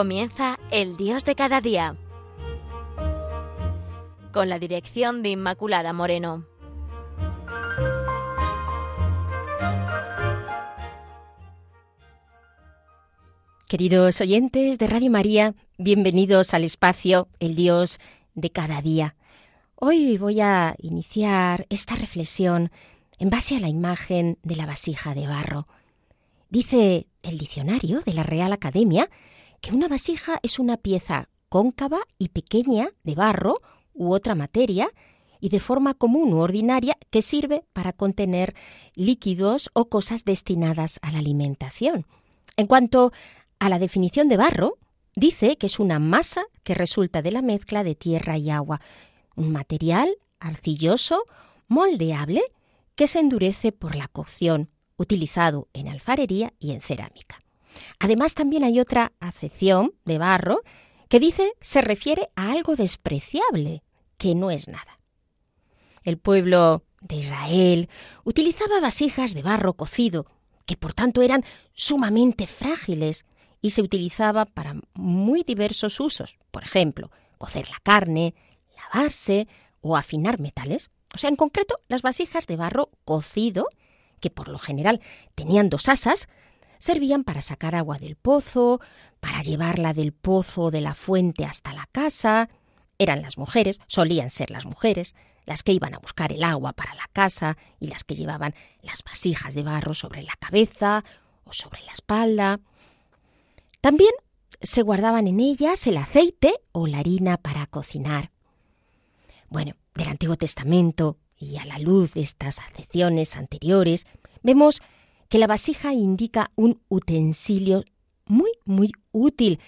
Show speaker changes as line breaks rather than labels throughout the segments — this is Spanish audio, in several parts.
Comienza El Dios de cada día. Con la dirección de Inmaculada Moreno.
Queridos oyentes de Radio María, bienvenidos al espacio El Dios de cada día. Hoy voy a iniciar esta reflexión en base a la imagen de la vasija de barro. Dice el diccionario de la Real Academia que una vasija es una pieza cóncava y pequeña de barro u otra materia y de forma común u ordinaria que sirve para contener líquidos o cosas destinadas a la alimentación. En cuanto a la definición de barro, dice que es una masa que resulta de la mezcla de tierra y agua, un material arcilloso, moldeable, que se endurece por la cocción, utilizado en alfarería y en cerámica. Además, también hay otra acepción de barro que dice se refiere a algo despreciable, que no es nada. El pueblo de Israel utilizaba vasijas de barro cocido, que por tanto eran sumamente frágiles y se utilizaba para muy diversos usos, por ejemplo, cocer la carne, lavarse o afinar metales. O sea, en concreto, las vasijas de barro cocido, que por lo general tenían dos asas, servían para sacar agua del pozo, para llevarla del pozo de la fuente hasta la casa. Eran las mujeres, solían ser las mujeres, las que iban a buscar el agua para la casa y las que llevaban las vasijas de barro sobre la cabeza o sobre la espalda. También se guardaban en ellas el aceite o la harina para cocinar. Bueno, del Antiguo Testamento y a la luz de estas acepciones anteriores, vemos que la vasija indica un utensilio muy, muy útil,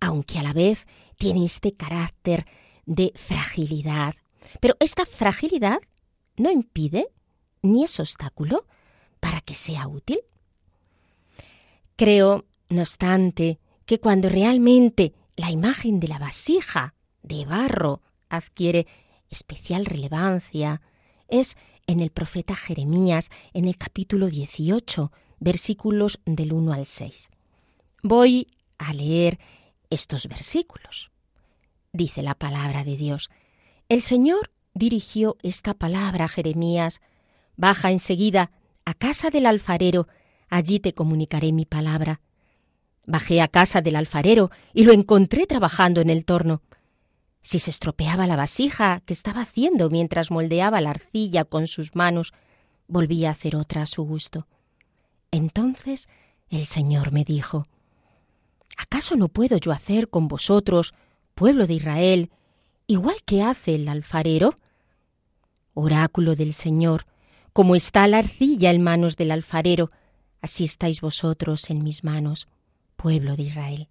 aunque a la vez tiene este carácter de fragilidad. Pero esta fragilidad no impide ni es obstáculo para que sea útil. Creo, no obstante, que cuando realmente la imagen de la vasija de barro adquiere especial relevancia es en el profeta Jeremías, en el capítulo 18, versículos del 1 al 6. Voy a leer estos versículos. Dice la palabra de Dios. El Señor dirigió esta palabra a Jeremías. Baja enseguida a casa del alfarero, allí te comunicaré mi palabra. Bajé a casa del alfarero y lo encontré trabajando en el torno. Si se estropeaba la vasija que estaba haciendo mientras moldeaba la arcilla con sus manos, volvía a hacer otra a su gusto. Entonces el Señor me dijo, ¿acaso no puedo yo hacer con vosotros, pueblo de Israel, igual que hace el alfarero? Oráculo del Señor, como está la arcilla en manos del alfarero, así estáis vosotros en mis manos, pueblo de Israel.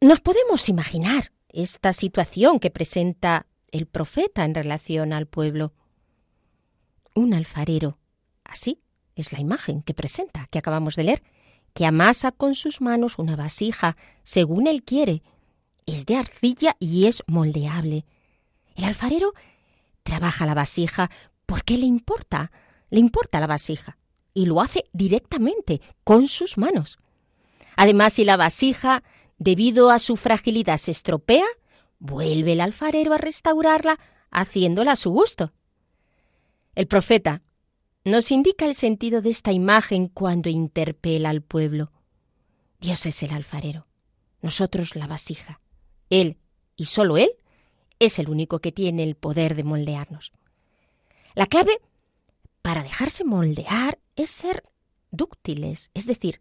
Nos podemos imaginar esta situación que presenta el profeta en relación al pueblo. Un alfarero, así es la imagen que presenta, que acabamos de leer, que amasa con sus manos una vasija según él quiere. Es de arcilla y es moldeable. El alfarero trabaja la vasija porque le importa, le importa la vasija, y lo hace directamente, con sus manos. Además, si la vasija debido a su fragilidad se estropea, vuelve el alfarero a restaurarla haciéndola a su gusto. El profeta nos indica el sentido de esta imagen cuando interpela al pueblo. Dios es el alfarero, nosotros la vasija. Él, y solo Él, es el único que tiene el poder de moldearnos. La clave para dejarse moldear es ser dúctiles, es decir,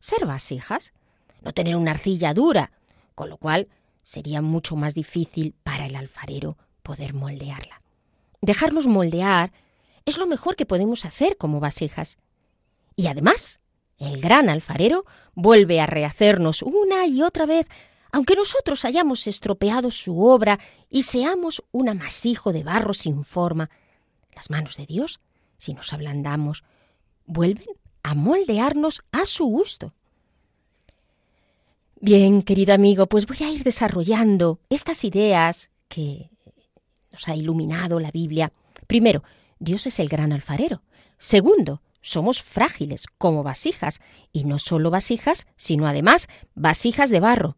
ser vasijas no tener una arcilla dura, con lo cual sería mucho más difícil para el alfarero poder moldearla. Dejarnos moldear es lo mejor que podemos hacer como vasijas. Y además, el gran alfarero vuelve a rehacernos una y otra vez, aunque nosotros hayamos estropeado su obra y seamos un amasijo de barro sin forma. Las manos de Dios, si nos ablandamos, vuelven a moldearnos a su gusto. Bien, querido amigo, pues voy a ir desarrollando estas ideas que nos ha iluminado la Biblia. Primero, Dios es el gran alfarero. Segundo, somos frágiles como vasijas, y no solo vasijas, sino además vasijas de barro,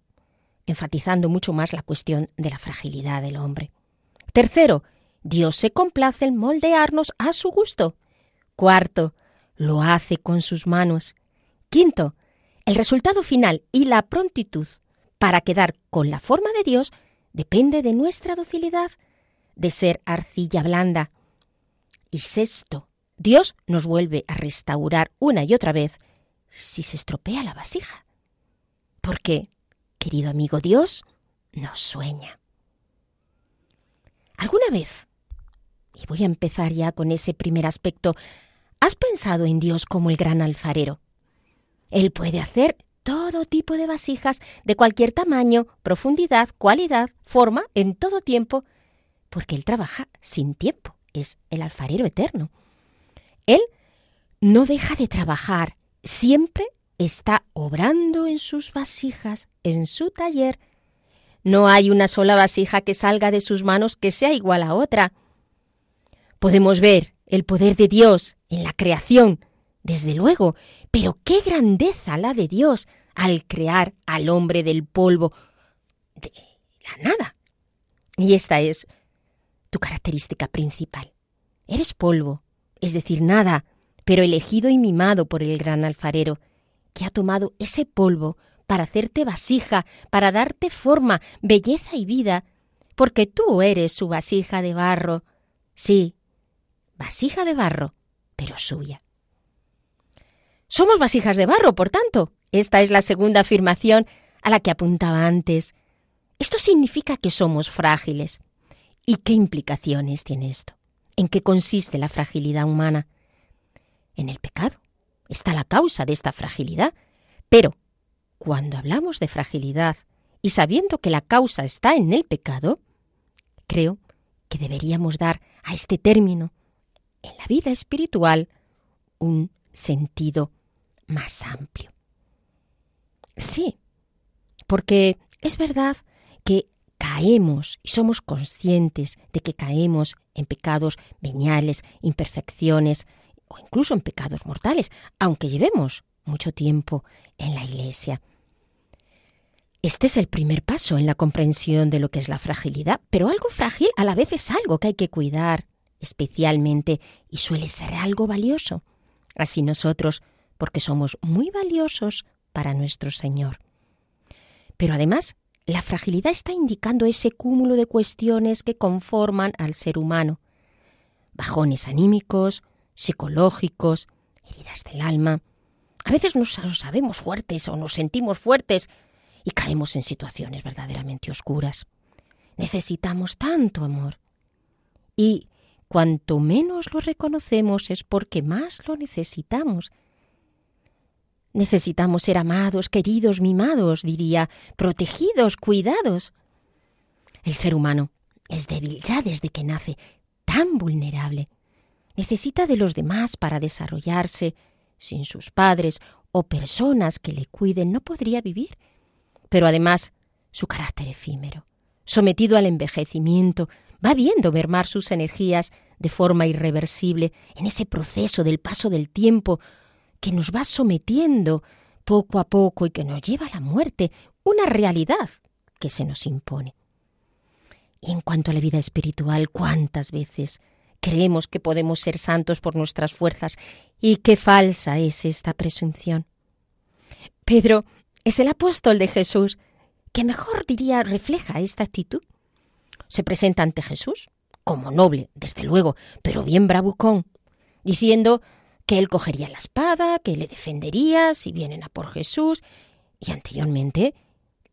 enfatizando mucho más la cuestión de la fragilidad del hombre. Tercero, Dios se complace en moldearnos a su gusto. Cuarto, lo hace con sus manos. Quinto, el resultado final y la prontitud para quedar con la forma de Dios depende de nuestra docilidad, de ser arcilla blanda. Y sexto, Dios nos vuelve a restaurar una y otra vez si se estropea la vasija. Porque, querido amigo, Dios nos sueña. ¿Alguna vez, y voy a empezar ya con ese primer aspecto, has pensado en Dios como el gran alfarero? Él puede hacer todo tipo de vasijas de cualquier tamaño, profundidad, cualidad, forma, en todo tiempo, porque Él trabaja sin tiempo, es el alfarero eterno. Él no deja de trabajar, siempre está obrando en sus vasijas, en su taller. No hay una sola vasija que salga de sus manos que sea igual a otra. Podemos ver el poder de Dios en la creación, desde luego, pero qué grandeza la de Dios al crear al hombre del polvo, de la nada. Y esta es tu característica principal. Eres polvo, es decir, nada, pero elegido y mimado por el gran alfarero, que ha tomado ese polvo para hacerte vasija, para darte forma, belleza y vida, porque tú eres su vasija de barro. Sí, vasija de barro, pero suya. Somos vasijas de barro, por tanto. Esta es la segunda afirmación a la que apuntaba antes. Esto significa que somos frágiles. ¿Y qué implicaciones tiene esto? ¿En qué consiste la fragilidad humana? En el pecado. Está la causa de esta fragilidad. Pero, cuando hablamos de fragilidad y sabiendo que la causa está en el pecado, creo que deberíamos dar a este término, en la vida espiritual, un sentido más amplio. Sí, porque es verdad que caemos y somos conscientes de que caemos en pecados veniales, imperfecciones o incluso en pecados mortales, aunque llevemos mucho tiempo en la Iglesia. Este es el primer paso en la comprensión de lo que es la fragilidad, pero algo frágil a la vez es algo que hay que cuidar especialmente y suele ser algo valioso. Así nosotros porque somos muy valiosos para nuestro Señor. Pero además, la fragilidad está indicando ese cúmulo de cuestiones que conforman al ser humano. Bajones anímicos, psicológicos, heridas del alma. A veces nos sabemos fuertes o nos sentimos fuertes y caemos en situaciones verdaderamente oscuras. Necesitamos tanto amor. Y cuanto menos lo reconocemos es porque más lo necesitamos. Necesitamos ser amados, queridos, mimados, diría, protegidos, cuidados. El ser humano es débil ya desde que nace, tan vulnerable. Necesita de los demás para desarrollarse. Sin sus padres o personas que le cuiden no podría vivir. Pero además, su carácter efímero, sometido al envejecimiento, va viendo mermar sus energías de forma irreversible en ese proceso del paso del tiempo que nos va sometiendo poco a poco y que nos lleva a la muerte, una realidad que se nos impone. Y en cuanto a la vida espiritual, ¿cuántas veces creemos que podemos ser santos por nuestras fuerzas? Y qué falsa es esta presunción. Pedro es el apóstol de Jesús que mejor diría refleja esta actitud. Se presenta ante Jesús, como noble, desde luego, pero bien bravucón, diciendo que él cogería la espada, que le defendería si vienen a por Jesús, y anteriormente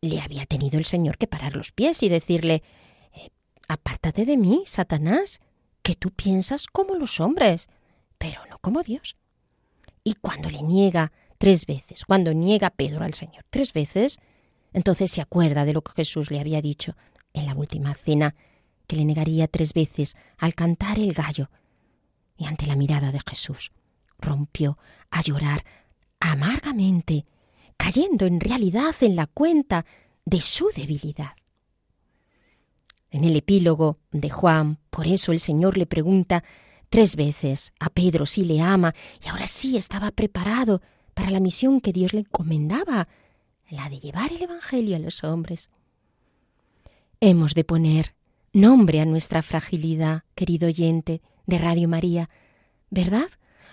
le había tenido el Señor que parar los pies y decirle eh, Apártate de mí, Satanás, que tú piensas como los hombres, pero no como Dios. Y cuando le niega tres veces, cuando niega Pedro al Señor tres veces, entonces se acuerda de lo que Jesús le había dicho en la última cena, que le negaría tres veces al cantar el gallo y ante la mirada de Jesús rompió a llorar amargamente, cayendo en realidad en la cuenta de su debilidad. En el epílogo de Juan, por eso el Señor le pregunta, Tres veces a Pedro sí le ama y ahora sí estaba preparado para la misión que Dios le encomendaba, la de llevar el Evangelio a los hombres. Hemos de poner nombre a nuestra fragilidad, querido oyente de Radio María, ¿verdad?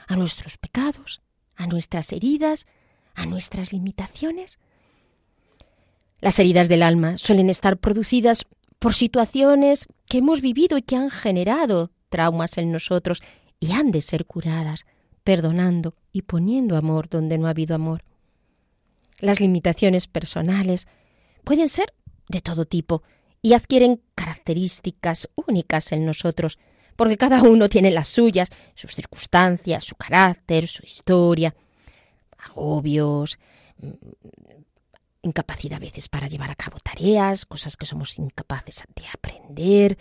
A nuestros pecados, a nuestras heridas, a nuestras limitaciones. Las heridas del alma suelen estar producidas por situaciones que hemos vivido y que han generado traumas en nosotros y han de ser curadas, perdonando y poniendo amor donde no ha habido amor. Las limitaciones personales pueden ser de todo tipo y adquieren características únicas en nosotros, porque cada uno tiene las suyas, sus circunstancias, su carácter, su historia, agobios, mm, incapacidad a veces para llevar a cabo tareas, cosas que somos incapaces de aprender,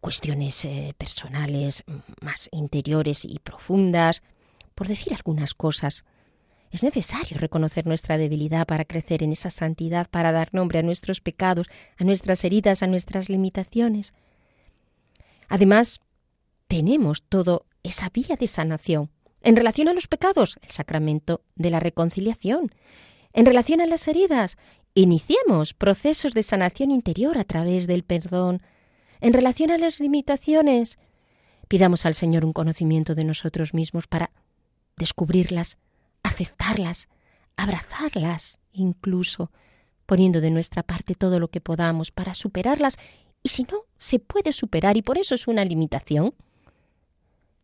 cuestiones eh, personales más interiores y profundas, por decir algunas cosas. Es necesario reconocer nuestra debilidad para crecer en esa santidad, para dar nombre a nuestros pecados, a nuestras heridas, a nuestras limitaciones. Además, tenemos todo esa vía de sanación. En relación a los pecados, el sacramento de la reconciliación. En relación a las heridas, iniciemos procesos de sanación interior a través del perdón. En relación a las limitaciones, pidamos al Señor un conocimiento de nosotros mismos para descubrirlas, aceptarlas, abrazarlas, incluso poniendo de nuestra parte todo lo que podamos para superarlas, y si no, se puede superar y por eso es una limitación.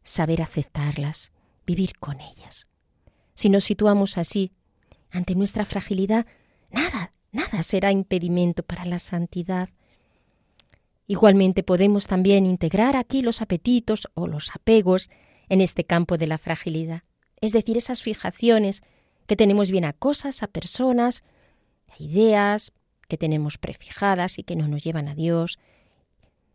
Saber aceptarlas, vivir con ellas. Si nos situamos así, ante nuestra fragilidad, nada, nada será impedimento para la santidad. Igualmente podemos también integrar aquí los apetitos o los apegos en este campo de la fragilidad es decir, esas fijaciones que tenemos bien a cosas, a personas, a ideas que tenemos prefijadas y que no nos llevan a Dios,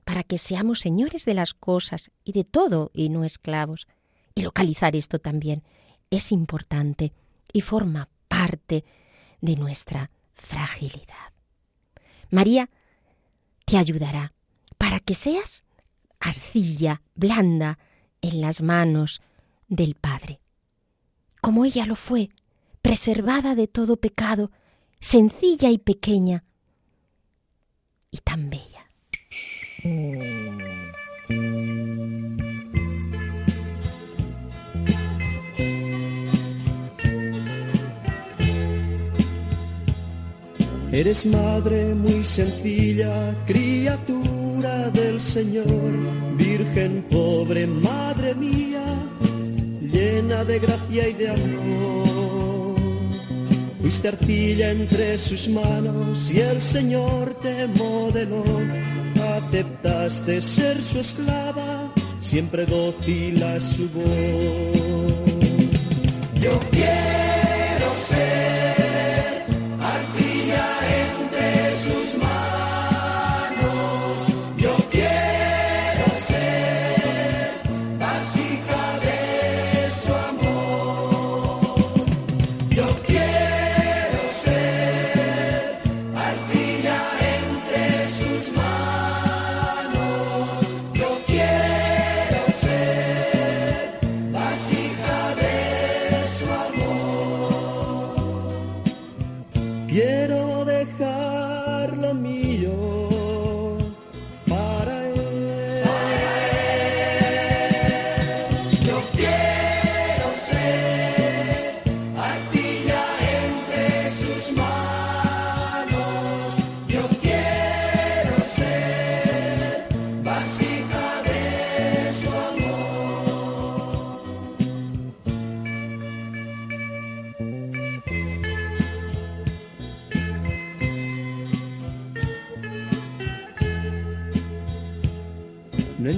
para que seamos señores de las cosas y de todo y no esclavos. Y localizar esto también es importante y forma parte de nuestra fragilidad. María te ayudará para que seas arcilla blanda en las manos del Padre como ella lo fue, preservada de todo pecado, sencilla y pequeña, y tan bella.
Eres madre muy sencilla, criatura del Señor, Virgen pobre, madre mía llena de gracia y de amor. Fuiste arcilla entre sus manos y el Señor te modeló. Aceptaste ser su esclava, siempre dócil a su voz. Yo quiero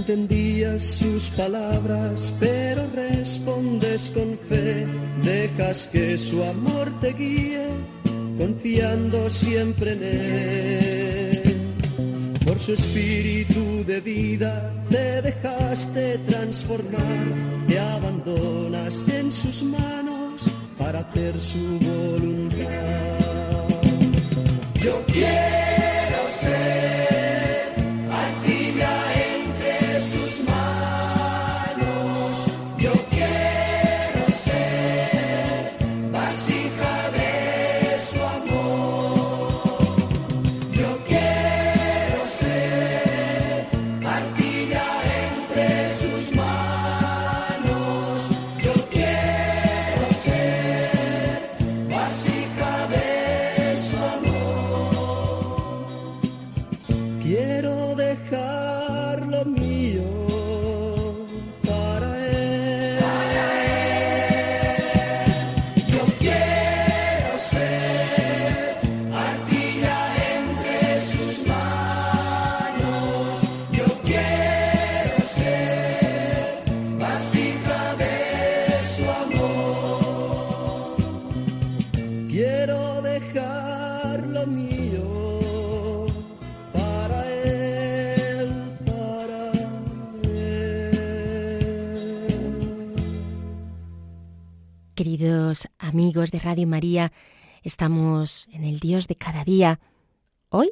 entendías sus palabras, pero respondes con fe, dejas que su amor te guíe, confiando siempre en él. Por su espíritu de vida te dejaste transformar, te abandonas en sus manos para hacer su voluntad. Yo quiero
queridos amigos de Radio María, estamos en el Dios de cada día. Hoy,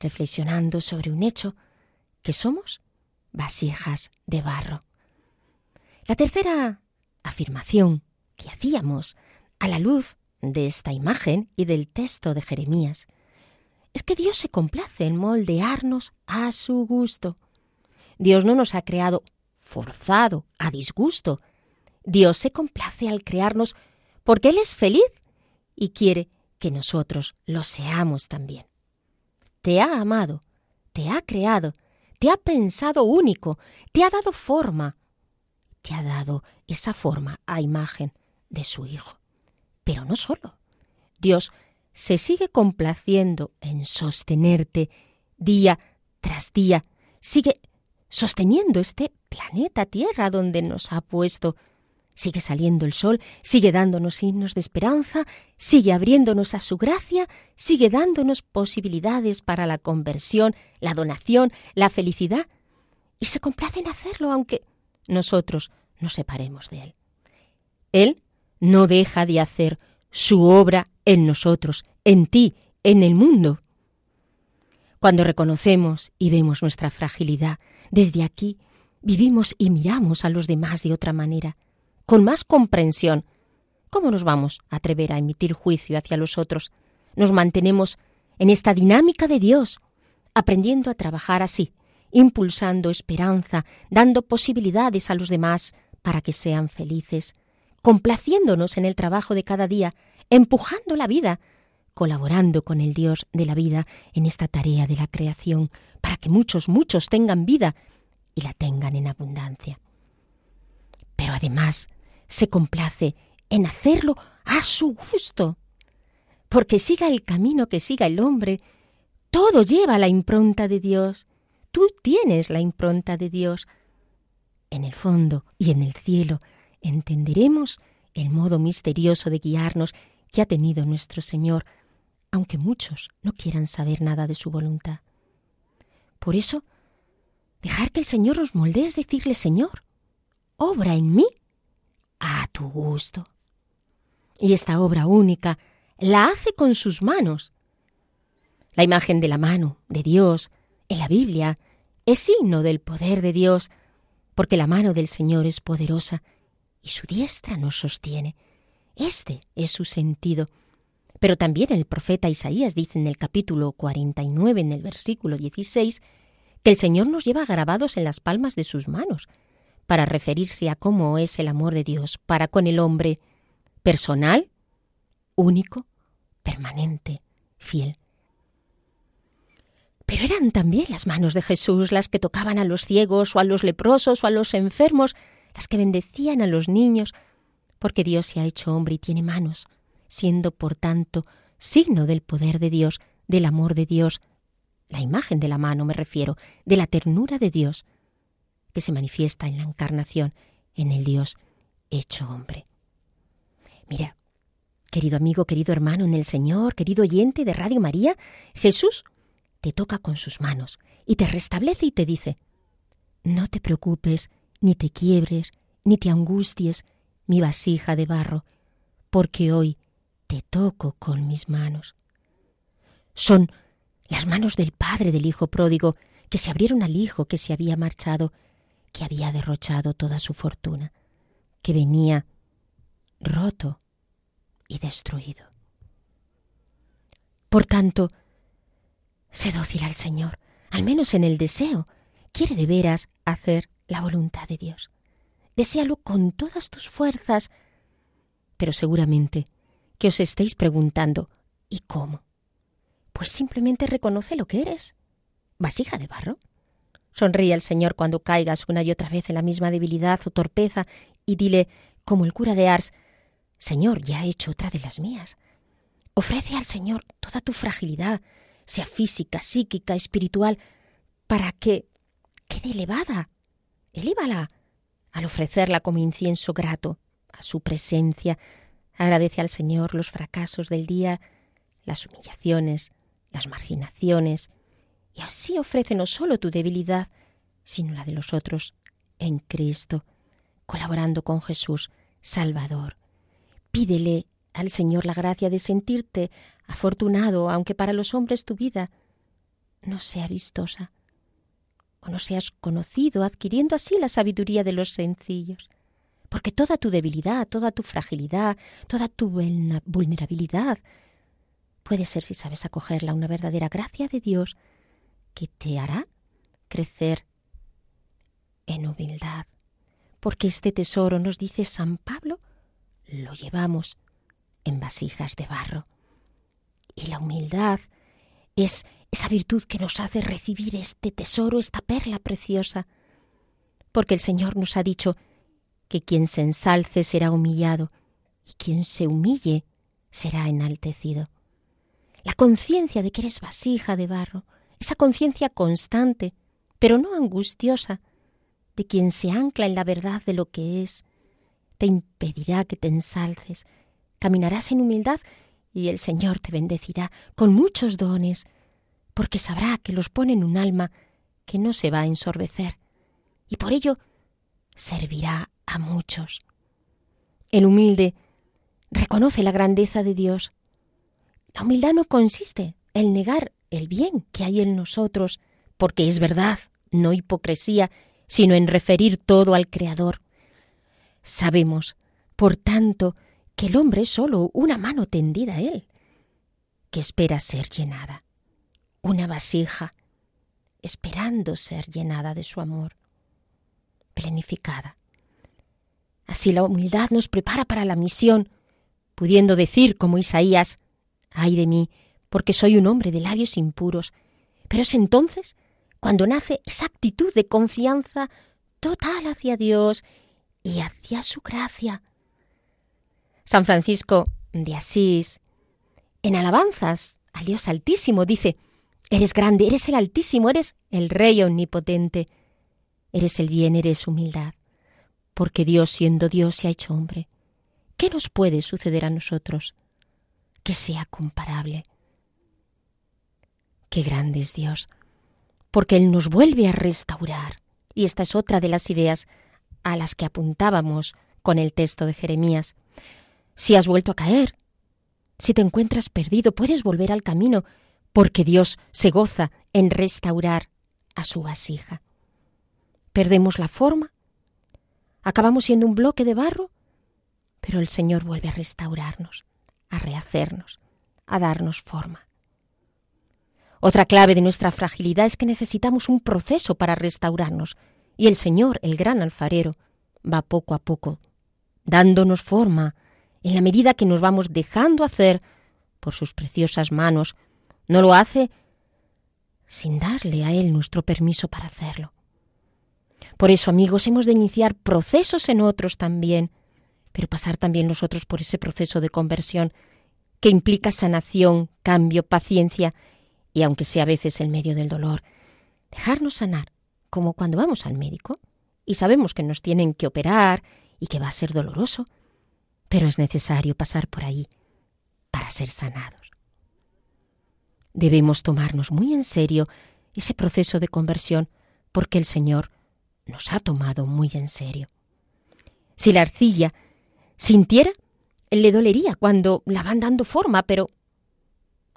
reflexionando sobre un hecho, que somos vasijas de barro. La tercera afirmación que hacíamos a la luz de esta imagen y del texto de Jeremías es que Dios se complace en moldearnos a su gusto. Dios no nos ha creado forzado, a disgusto, Dios se complace al crearnos porque Él es feliz y quiere que nosotros lo seamos también. Te ha amado, te ha creado, te ha pensado único, te ha dado forma, te ha dado esa forma a imagen de su Hijo. Pero no solo. Dios se sigue complaciendo en sostenerte día tras día, sigue sosteniendo este planeta Tierra donde nos ha puesto Sigue saliendo el sol, sigue dándonos signos de esperanza, sigue abriéndonos a su gracia, sigue dándonos posibilidades para la conversión, la donación, la felicidad, y se complace en hacerlo aunque nosotros nos separemos de Él. Él no deja de hacer su obra en nosotros, en ti, en el mundo. Cuando reconocemos y vemos nuestra fragilidad, desde aquí vivimos y miramos a los demás de otra manera con más comprensión. ¿Cómo nos vamos a atrever a emitir juicio hacia los otros? Nos mantenemos en esta dinámica de Dios, aprendiendo a trabajar así, impulsando esperanza, dando posibilidades a los demás para que sean felices, complaciéndonos en el trabajo de cada día, empujando la vida, colaborando con el Dios de la vida en esta tarea de la creación, para que muchos, muchos tengan vida y la tengan en abundancia pero además se complace en hacerlo a su gusto. Porque siga el camino que siga el hombre, todo lleva la impronta de Dios. Tú tienes la impronta de Dios. En el fondo y en el cielo entenderemos el modo misterioso de guiarnos que ha tenido nuestro Señor, aunque muchos no quieran saber nada de su voluntad. Por eso, dejar que el Señor nos moldee es decirle, Señor, obra en mí a tu gusto. Y esta obra única la hace con sus manos. La imagen de la mano de Dios en la Biblia es signo del poder de Dios, porque la mano del Señor es poderosa y su diestra nos sostiene. Este es su sentido. Pero también el profeta Isaías dice en el capítulo 49, en el versículo 16, que el Señor nos lleva grabados en las palmas de sus manos para referirse a cómo es el amor de Dios para con el hombre personal, único, permanente, fiel. Pero eran también las manos de Jesús las que tocaban a los ciegos o a los leprosos o a los enfermos, las que bendecían a los niños, porque Dios se ha hecho hombre y tiene manos, siendo por tanto signo del poder de Dios, del amor de Dios, la imagen de la mano me refiero, de la ternura de Dios, que se manifiesta en la encarnación, en el Dios hecho hombre. Mira, querido amigo, querido hermano en el Señor, querido oyente de Radio María, Jesús te toca con sus manos y te restablece y te dice, no te preocupes, ni te quiebres, ni te angusties, mi vasija de barro, porque hoy te toco con mis manos. Son las manos del Padre del Hijo pródigo que se abrieron al Hijo que se había marchado que había derrochado toda su fortuna, que venía roto y destruido. Por tanto, sé dócil al Señor, al menos en el deseo. Quiere de veras hacer la voluntad de Dios. Desealo con todas tus fuerzas. Pero seguramente que os estéis preguntando, ¿y cómo? Pues simplemente reconoce lo que eres. Vasija de barro. Sonríe al Señor cuando caigas una y otra vez en la misma debilidad o torpeza y dile, como el cura de Ars, Señor, ya he hecho otra de las mías. Ofrece al Señor toda tu fragilidad, sea física, psíquica, espiritual, para que quede elevada. Elévala al ofrecerla como incienso grato a su presencia. Agradece al Señor los fracasos del día, las humillaciones, las marginaciones, y así ofrece no solo tu debilidad, sino la de los otros en Cristo, colaborando con Jesús, Salvador. Pídele al Señor la gracia de sentirte afortunado, aunque para los hombres tu vida no sea vistosa, o no seas conocido, adquiriendo así la sabiduría de los sencillos. Porque toda tu debilidad, toda tu fragilidad, toda tu vulnerabilidad puede ser, si sabes acogerla, una verdadera gracia de Dios que te hará crecer en humildad. Porque este tesoro, nos dice San Pablo, lo llevamos en vasijas de barro. Y la humildad es esa virtud que nos hace recibir este tesoro, esta perla preciosa. Porque el Señor nos ha dicho que quien se ensalce será humillado y quien se humille será enaltecido. La conciencia de que eres vasija de barro, esa conciencia constante, pero no angustiosa, de quien se ancla en la verdad de lo que es, te impedirá que te ensalces, caminarás en humildad y el Señor te bendecirá con muchos dones, porque sabrá que los pone en un alma que no se va a ensorbecer, y por ello servirá a muchos. El humilde reconoce la grandeza de Dios. La humildad no consiste en negar el bien que hay en nosotros, porque es verdad, no hipocresía, sino en referir todo al Creador. Sabemos, por tanto, que el hombre es solo una mano tendida a él, que espera ser llenada, una vasija, esperando ser llenada de su amor, plenificada. Así la humildad nos prepara para la misión, pudiendo decir como Isaías, ay de mí, porque soy un hombre de labios impuros. Pero es entonces cuando nace esa actitud de confianza total hacia Dios y hacia su gracia, San Francisco de Asís, en alabanzas al Dios Altísimo, dice, Eres grande, eres el Altísimo, eres el Rey Omnipotente, eres el bien, eres humildad, porque Dios siendo Dios se ha hecho hombre. ¿Qué nos puede suceder a nosotros? Que sea comparable. Qué grande es Dios, porque Él nos vuelve a restaurar. Y esta es otra de las ideas a las que apuntábamos con el texto de Jeremías. Si has vuelto a caer, si te encuentras perdido, puedes volver al camino, porque Dios se goza en restaurar a su vasija. Perdemos la forma, acabamos siendo un bloque de barro, pero el Señor vuelve a restaurarnos, a rehacernos, a darnos forma. Otra clave de nuestra fragilidad es que necesitamos un proceso para restaurarnos, y el Señor, el gran alfarero, va poco a poco, dándonos forma, en la medida que nos vamos dejando hacer por sus preciosas manos. No lo hace sin darle a Él nuestro permiso para hacerlo. Por eso, amigos, hemos de iniciar procesos en otros también, pero pasar también nosotros por ese proceso de conversión que implica sanación, cambio, paciencia y, aunque sea a veces en medio del dolor, dejarnos sanar, como cuando vamos al médico y sabemos que nos tienen que operar y que va a ser doloroso, pero es necesario pasar por ahí para ser sanados. Debemos tomarnos muy en serio ese proceso de conversión porque el Señor nos ha tomado muy en serio. Si la arcilla sintiera, le dolería cuando la van dando forma, pero...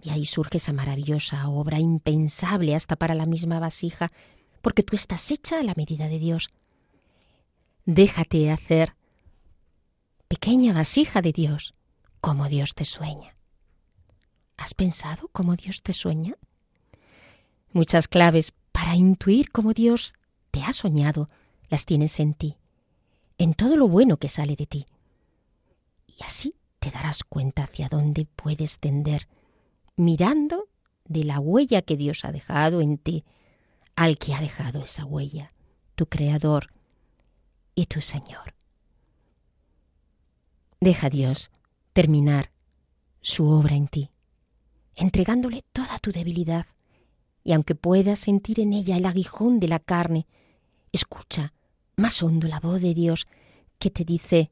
Y ahí surge esa maravillosa obra impensable hasta para la misma vasija, porque tú estás hecha a la medida de Dios. Déjate hacer pequeña vasija de Dios, como Dios te sueña. ¿Has pensado cómo Dios te sueña? Muchas claves para intuir cómo Dios te ha soñado las tienes en ti, en todo lo bueno que sale de ti. Y así te darás cuenta hacia dónde puedes tender, mirando de la huella que Dios ha dejado en ti, al que ha dejado esa huella, tu Creador y tu Señor. Deja a Dios terminar su obra en ti, entregándole toda tu debilidad, y aunque puedas sentir en ella el aguijón de la carne, escucha más hondo la voz de Dios que te dice,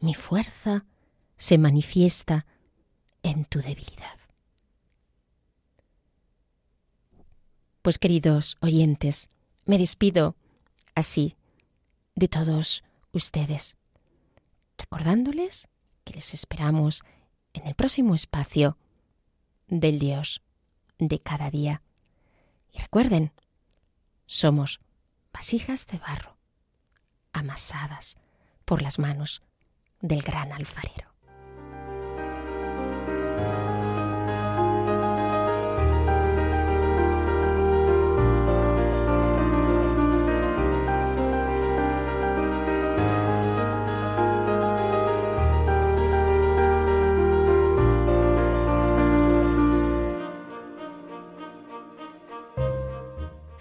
mi fuerza se manifiesta en tu debilidad. Pues queridos oyentes, me despido así de todos ustedes recordándoles que les esperamos en el próximo espacio del Dios de cada día. Y recuerden, somos vasijas de barro, amasadas por las manos del gran alfarero.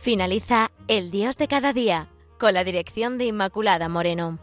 Finaliza El Dios de cada día con la dirección de Inmaculada Moreno.